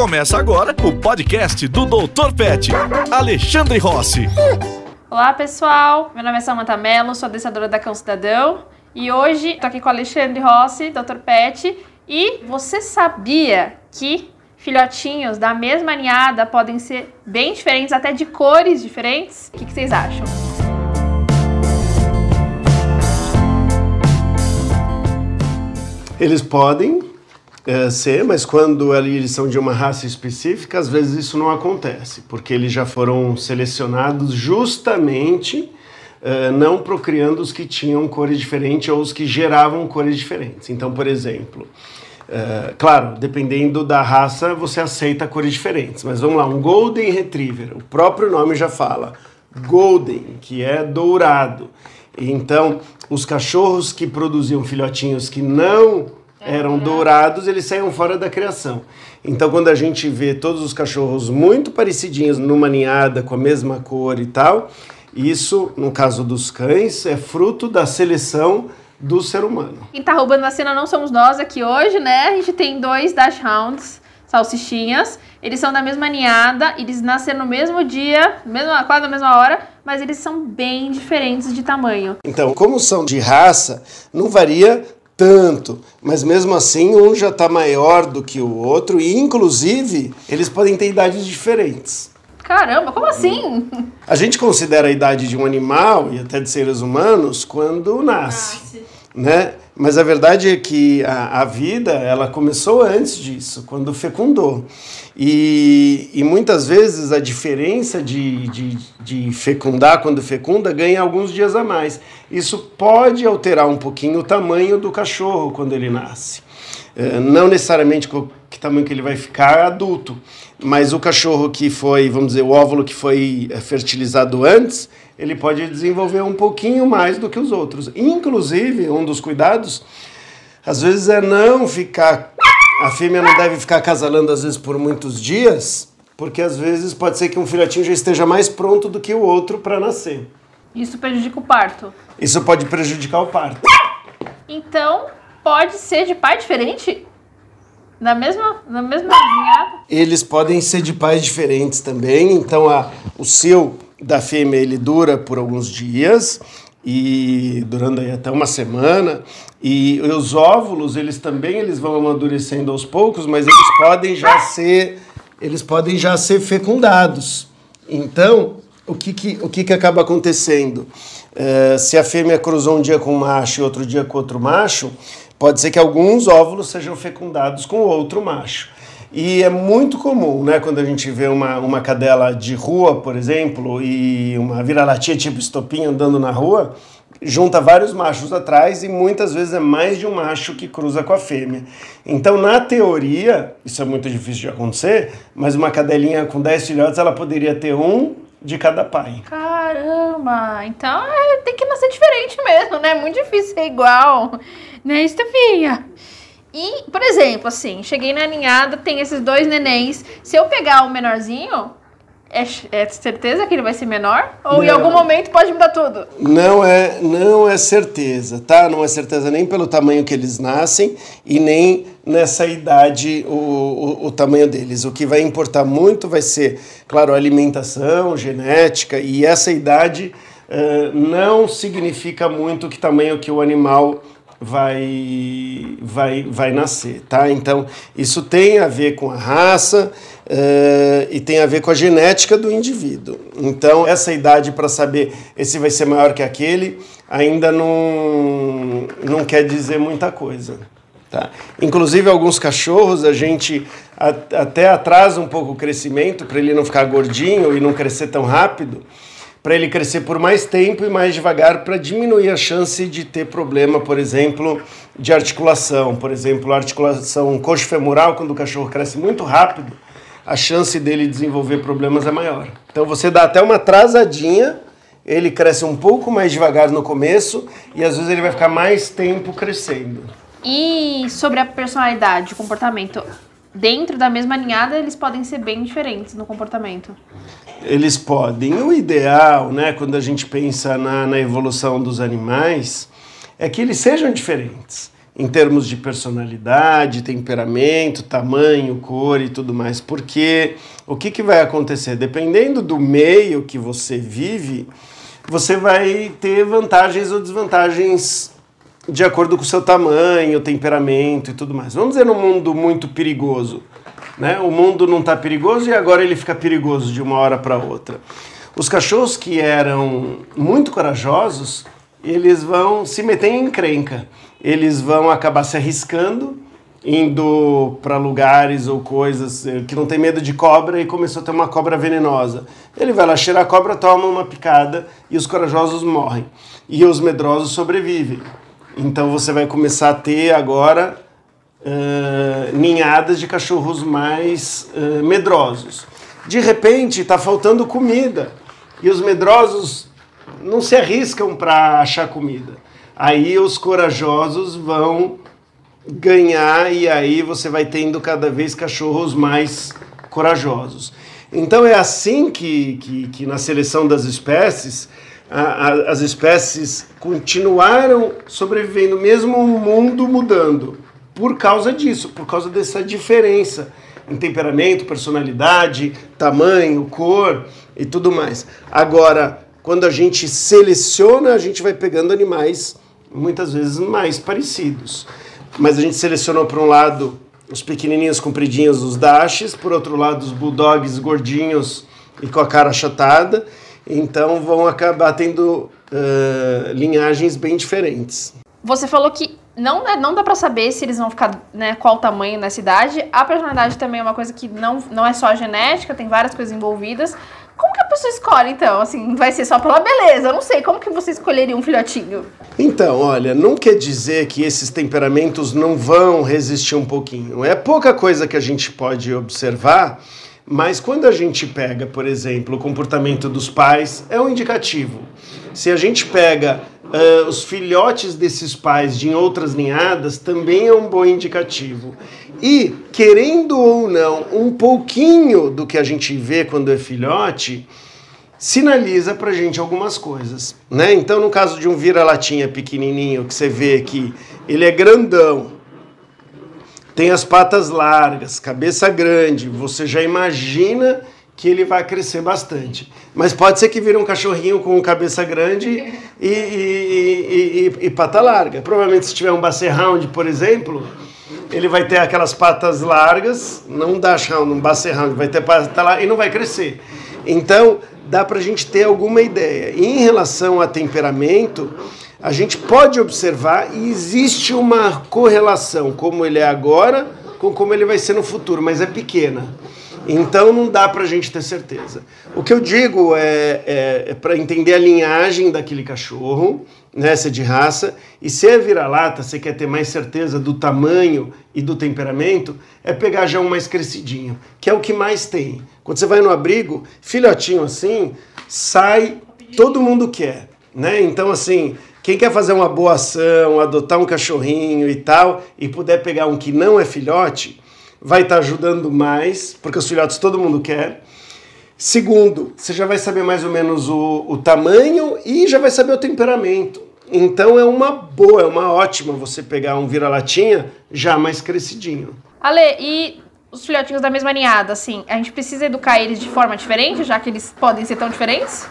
Começa agora o podcast do Dr. Pet, Alexandre Rossi. Olá pessoal, meu nome é Samantha Mello, sou adestradora da Cão Cidadão e hoje estou aqui com o Alexandre Rossi, Dr. Pet. E você sabia que filhotinhos da mesma ninhada podem ser bem diferentes, até de cores diferentes? O que, que vocês acham? Eles podem é, ser, mas quando eles são de uma raça específica, às vezes isso não acontece, porque eles já foram selecionados justamente é, não procriando os que tinham cores diferentes ou os que geravam cores diferentes. Então, por exemplo, é, claro, dependendo da raça, você aceita cores diferentes, mas vamos lá, um Golden Retriever, o próprio nome já fala, Golden, que é dourado. Então, os cachorros que produziam filhotinhos que não eram dourados, eles saíam fora da criação. Então, quando a gente vê todos os cachorros muito parecidinhos numa ninhada, com a mesma cor e tal, isso, no caso dos cães, é fruto da seleção do ser humano. Quem tá roubando a cena não somos nós aqui hoje, né? A gente tem dois Dachshunds, salsichinhas. Eles são da mesma ninhada, eles nasceram no mesmo dia, mesma, quase na mesma hora, mas eles são bem diferentes de tamanho. Então, como são de raça, não varia tanto, mas mesmo assim um já está maior do que o outro e inclusive eles podem ter idades diferentes. Caramba, como assim? A gente considera a idade de um animal e até de seres humanos quando nasce, nasce. né? Mas a verdade é que a, a, vida ela começou antes disso, quando fecundou. E, e muitas vezes a diferença de, de, de fecundar quando fecunda ganha alguns dias a mais. Isso pode alterar um pouquinho o tamanho do cachorro quando ele nasce. É, não necessariamente que tamanho que ele vai ficar adulto, mas o cachorro que foi, vamos dizer, o óvulo que foi é, fertilizado antes, ele pode desenvolver um pouquinho mais do que os outros. Inclusive, um dos cuidados, às vezes, é não ficar. A fêmea não deve ficar acasalando, às vezes, por muitos dias, porque às vezes pode ser que um filhotinho já esteja mais pronto do que o outro para nascer. Isso prejudica o parto? Isso pode prejudicar o parto. Então, pode ser de pai diferente? Na mesma, na mesma ninhada? Eles podem ser de pais diferentes também. Então, a, o seu da fêmea ele dura por alguns dias e durando aí até uma semana e os óvulos eles também eles vão amadurecendo aos poucos mas eles podem já ser eles podem já ser fecundados. Então o que que, o que, que acaba acontecendo? É, se a fêmea cruzou um dia com um macho e outro dia com outro macho pode ser que alguns óvulos sejam fecundados com outro macho e é muito comum, né, quando a gente vê uma, uma cadela de rua, por exemplo, e uma vira-latinha tipo estopinha andando na rua, junta vários machos atrás e muitas vezes é mais de um macho que cruza com a fêmea. Então, na teoria, isso é muito difícil de acontecer, mas uma cadelinha com 10 filhotes, ela poderia ter um de cada pai. Caramba! Então é, tem que nascer diferente mesmo, né? Muito difícil ser igual. Né, Estefinha? E, por exemplo, assim, cheguei na ninhada, tem esses dois nenéns. Se eu pegar o menorzinho, é, é, certeza que ele vai ser menor? Ou não, em algum momento pode mudar tudo? Não é, não é certeza, tá? Não é certeza nem pelo tamanho que eles nascem e nem nessa idade o, o, o tamanho deles. O que vai importar muito vai ser, claro, alimentação, genética e essa idade uh, não significa muito que tamanho que o animal vai, vai, vai nascer, tá? Então, isso tem a ver com a raça uh, e tem a ver com a genética do indivíduo. Então, essa idade para saber esse vai ser maior que aquele ainda não, não quer dizer muita coisa. Tá? Inclusive, alguns cachorros a gente até atrasa um pouco o crescimento para ele não ficar gordinho e não crescer tão rápido para ele crescer por mais tempo e mais devagar para diminuir a chance de ter problema, por exemplo, de articulação. Por exemplo, a articulação coxo-femoral, quando o cachorro cresce muito rápido, a chance dele desenvolver problemas é maior. Então você dá até uma atrasadinha, ele cresce um pouco mais devagar no começo e às vezes ele vai ficar mais tempo crescendo. E sobre a personalidade, o comportamento, dentro da mesma ninhada, eles podem ser bem diferentes no comportamento. Eles podem. O ideal, né, quando a gente pensa na, na evolução dos animais, é que eles sejam diferentes. em termos de personalidade, temperamento, tamanho, cor e tudo mais. Porque o que, que vai acontecer? Dependendo do meio que você vive, você vai ter vantagens ou desvantagens de acordo com o seu tamanho, temperamento e tudo mais. Vamos dizer num mundo muito perigoso. Né? O mundo não está perigoso e agora ele fica perigoso de uma hora para outra. Os cachorros que eram muito corajosos, eles vão se meter em encrenca. Eles vão acabar se arriscando, indo para lugares ou coisas eh, que não tem medo de cobra e começou a ter uma cobra venenosa. Ele vai lá cheirar a cobra, toma uma picada e os corajosos morrem. E os medrosos sobrevivem. Então você vai começar a ter agora uh, ninhadas de cachorros mais uh, medrosos. De repente está faltando comida e os medrosos não se arriscam para achar comida. Aí os corajosos vão ganhar e aí você vai tendo cada vez cachorros mais corajosos. Então é assim que, que, que na seleção das espécies a, a, as espécies continuaram sobrevivendo, mesmo o mundo mudando, por causa disso, por causa dessa diferença em temperamento, personalidade, tamanho, cor e tudo mais. Agora, quando a gente seleciona, a gente vai pegando animais muitas vezes mais parecidos. Mas a gente selecionou por um lado os pequenininhos compridinhos, os dashes, por outro lado os bulldogs gordinhos e com a cara achatada. Então vão acabar tendo uh, linhagens bem diferentes. Você falou que não, né, não dá para saber se eles vão ficar, né, qual tamanho nessa idade. A personalidade também é uma coisa que não, não é só a genética, tem várias coisas envolvidas. Como que a pessoa escolhe, então? Assim, vai ser só pela beleza? Eu não sei. Como que você escolheria um filhotinho? Então, olha, não quer dizer que esses temperamentos não vão resistir um pouquinho. É pouca coisa que a gente pode observar, mas quando a gente pega, por exemplo, o comportamento dos pais, é um indicativo. Se a gente pega uh, os filhotes desses pais de outras ninhadas, também é um bom indicativo. E, querendo ou não, um pouquinho do que a gente vê quando é filhote sinaliza pra gente algumas coisas, né? Então, no caso de um vira-latinha pequenininho, que você vê que ele é grandão, tem as patas largas, cabeça grande, você já imagina que ele vai crescer bastante. Mas pode ser que vire um cachorrinho com cabeça grande e, e, e, e pata larga. Provavelmente se tiver um Basset Hound, por exemplo, ele vai ter aquelas patas largas, não Dash Hound, um Basset Hound, vai ter pata larga e não vai crescer. Então, dá para a gente ter alguma ideia. E em relação a temperamento, a gente pode observar e existe uma correlação, como ele é agora, com como ele vai ser no futuro, mas é pequena. Então não dá para a gente ter certeza. O que eu digo é, é, é para entender a linhagem daquele cachorro, né, se é de raça, e se é vira-lata, você quer ter mais certeza do tamanho e do temperamento, é pegar já um mais crescidinho, que é o que mais tem. Quando você vai no abrigo, filhotinho assim, sai, todo mundo quer, né? Então assim, quem quer fazer uma boa ação, adotar um cachorrinho e tal, e puder pegar um que não é filhote, vai estar tá ajudando mais, porque os filhotes todo mundo quer. Segundo, você já vai saber mais ou menos o, o tamanho e já vai saber o temperamento. Então é uma boa, é uma ótima você pegar um vira-latinha já mais crescidinho. Ale, e os filhotinhos da mesma ninhada, assim, a gente precisa educar eles de forma diferente, já que eles podem ser tão diferentes?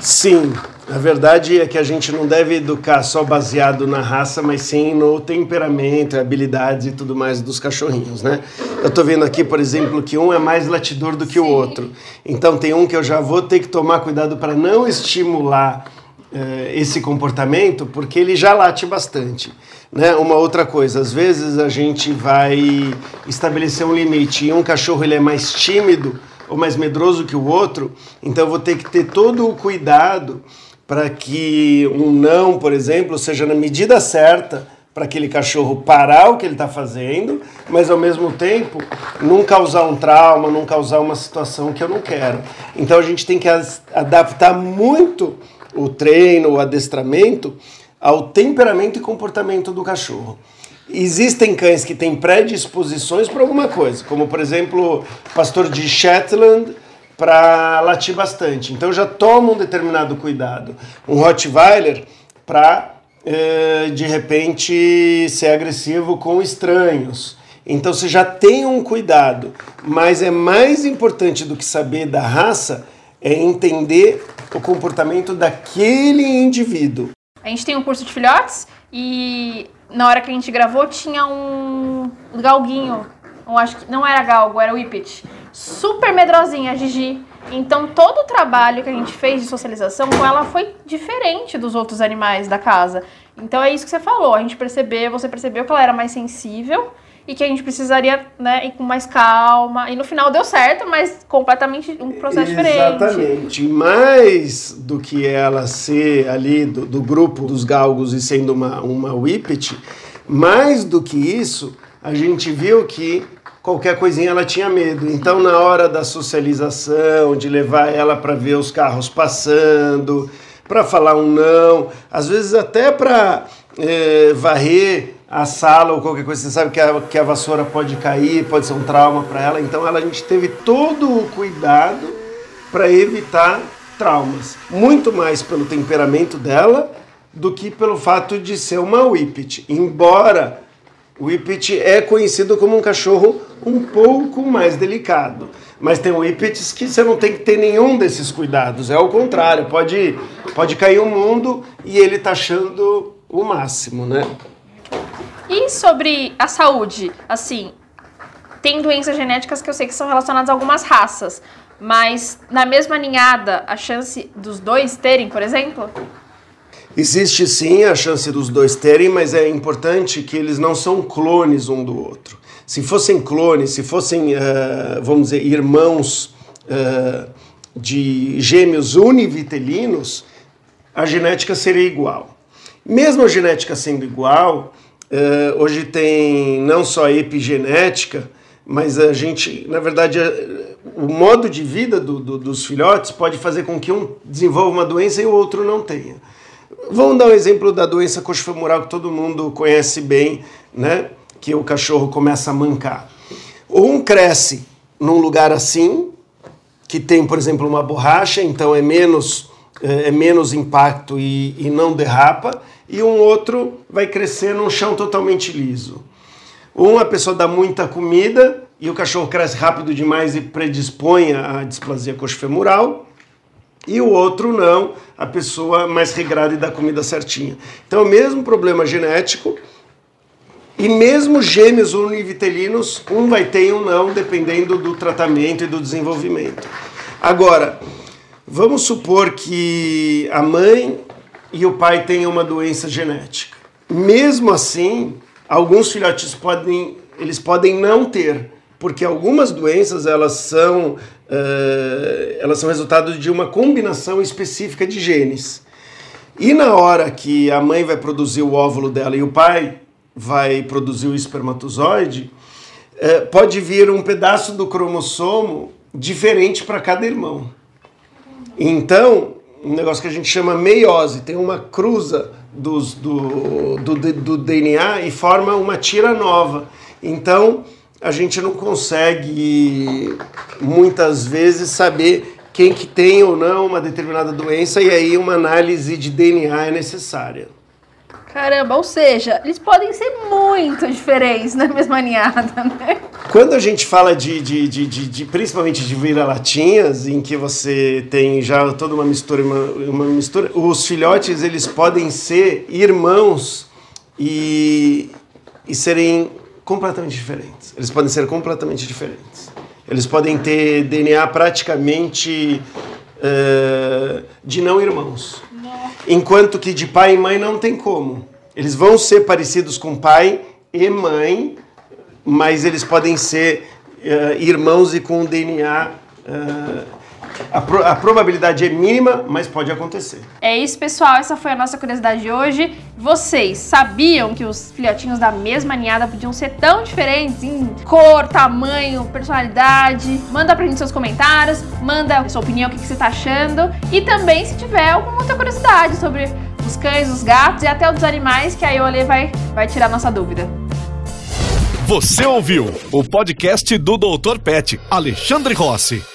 Sim, a verdade é que a gente não deve educar só baseado na raça, mas sim no temperamento, habilidades e tudo mais dos cachorrinhos, né? Eu tô vendo aqui, por exemplo, que um é mais latidor do que sim. o outro. Então tem um que eu já vou ter que tomar cuidado para não estimular eh, esse comportamento, porque ele já late bastante. Né? Uma outra coisa, às vezes a gente vai estabelecer um limite e um cachorro ele é mais tímido ou mais medroso que o outro, então eu vou ter que ter todo o cuidado para que um não, por exemplo, seja na medida certa para aquele cachorro parar o que ele está fazendo, mas ao mesmo tempo não causar um trauma, não causar uma situação que eu não quero. Então a gente tem que adaptar muito o treino, o adestramento ao temperamento e comportamento do cachorro. Existem cães que têm predisposições para alguma coisa, como por exemplo, pastor de Shetland para latir bastante. Então já toma um determinado cuidado. Um Rottweiler para é, de repente ser agressivo com estranhos. Então você já tem um cuidado, mas é mais importante do que saber da raça é entender o comportamento daquele indivíduo. A gente tem um curso de filhotes e na hora que a gente gravou tinha um galguinho, eu acho que não era galgo, era whippet, super medrosinha, a Gigi. Então todo o trabalho que a gente fez de socialização com ela foi diferente dos outros animais da casa. Então é isso que você falou, a gente percebeu, você percebeu que ela era mais sensível e que a gente precisaria né, ir com mais calma. E no final deu certo, mas completamente um processo Exatamente. diferente. Exatamente. Mais do que ela ser ali do, do, grupo dos galgos e sendo uma, uma whippet, mais do que isso, a gente viu que qualquer coisinha ela tinha medo. Então, na hora da socialização, de levar ela para ver os carros passando, para falar um não, às vezes até para é, varrer a sala ou qualquer coisa, você sabe que a, que a vassoura pode cair, pode ser um trauma para ela. Então ela, a gente teve todo o cuidado para evitar traumas. Muito mais pelo temperamento dela do que pelo fato de ser uma Whippet. Embora o Whippet é conhecido como um cachorro um pouco mais delicado. Mas tem Whippets que você não tem que ter nenhum desses cuidados. É o contrário, pode, pode cair o mundo e ele tá achando o máximo, né? E sobre a saúde, assim, tem doenças genéticas que eu sei que são relacionadas a algumas raças, mas na mesma ninhada, a chance dos dois terem, por exemplo? Existe sim a chance dos dois terem, mas é importante que eles não são clones um do outro. Se fossem clones, se fossem, uh, vamos dizer, irmãos uh, de gêmeos univitelinos, a genética seria igual. Mesmo a genética sendo igual, Uh, hoje tem não só epigenética, mas a gente, na verdade, o modo de vida do, do, dos filhotes pode fazer com que um desenvolva uma doença e o outro não tenha. Vamos dar um exemplo da doença coxofemoral que todo mundo conhece bem, né? Que o cachorro começa a mancar. Um cresce num lugar assim, que tem, por exemplo, uma borracha, então é menos, é, é menos impacto e, e não derrapa e um outro vai crescer num chão totalmente liso. Um, a pessoa dá muita comida e o cachorro cresce rápido demais e predispõe à displasia coxofemoral. E o outro não, a pessoa mais regrada e dá comida certinha. Então, o mesmo problema genético, e mesmo gêmeos univitelinos, um vai ter e um não, dependendo do tratamento e do desenvolvimento. Agora, vamos supor que a mãe e o pai tem uma doença genética. Mesmo assim, alguns filhotes podem, eles podem não ter, porque algumas doenças elas são, uh, elas são resultado de uma combinação específica de genes. E na hora que a mãe vai produzir o óvulo dela e o pai vai produzir o espermatozoide, uh, pode vir um pedaço do cromossomo diferente para cada irmão. Então, um negócio que a gente chama meiose, tem uma cruza dos, do, do, do DNA e forma uma tira nova. Então a gente não consegue muitas vezes saber quem que tem ou não uma determinada doença e aí uma análise de DNA é necessária. Caramba, ou seja, eles podem ser muito diferentes na mesma ninhada, né? Quando a gente fala de, de, de, de, de principalmente de vira-latinhas, em que você tem já toda uma mistura, uma, uma mistura, os filhotes eles podem ser irmãos e, e serem completamente diferentes. Eles podem ser completamente diferentes. Eles podem ter DNA praticamente uh, de não irmãos. Enquanto que de pai e mãe não tem como. Eles vão ser parecidos com pai e mãe, mas eles podem ser uh, irmãos e com DNA. Uh, a, pro, a, probabilidade é mínima, mas pode acontecer. É isso, pessoal. Essa foi a nossa curiosidade de hoje. Vocês sabiam que os filhotinhos da mesma ninhada podiam ser tão diferentes em cor, tamanho, personalidade? Manda pra gente seus comentários, manda sua opinião, o que, que você tá achando. E também se tiver alguma outra curiosidade sobre os cães, os gatos e até outros animais, que a Iole vai, vai tirar nossa dúvida. Você ouviu o podcast do Dr. Pet, Alexandre Rossi.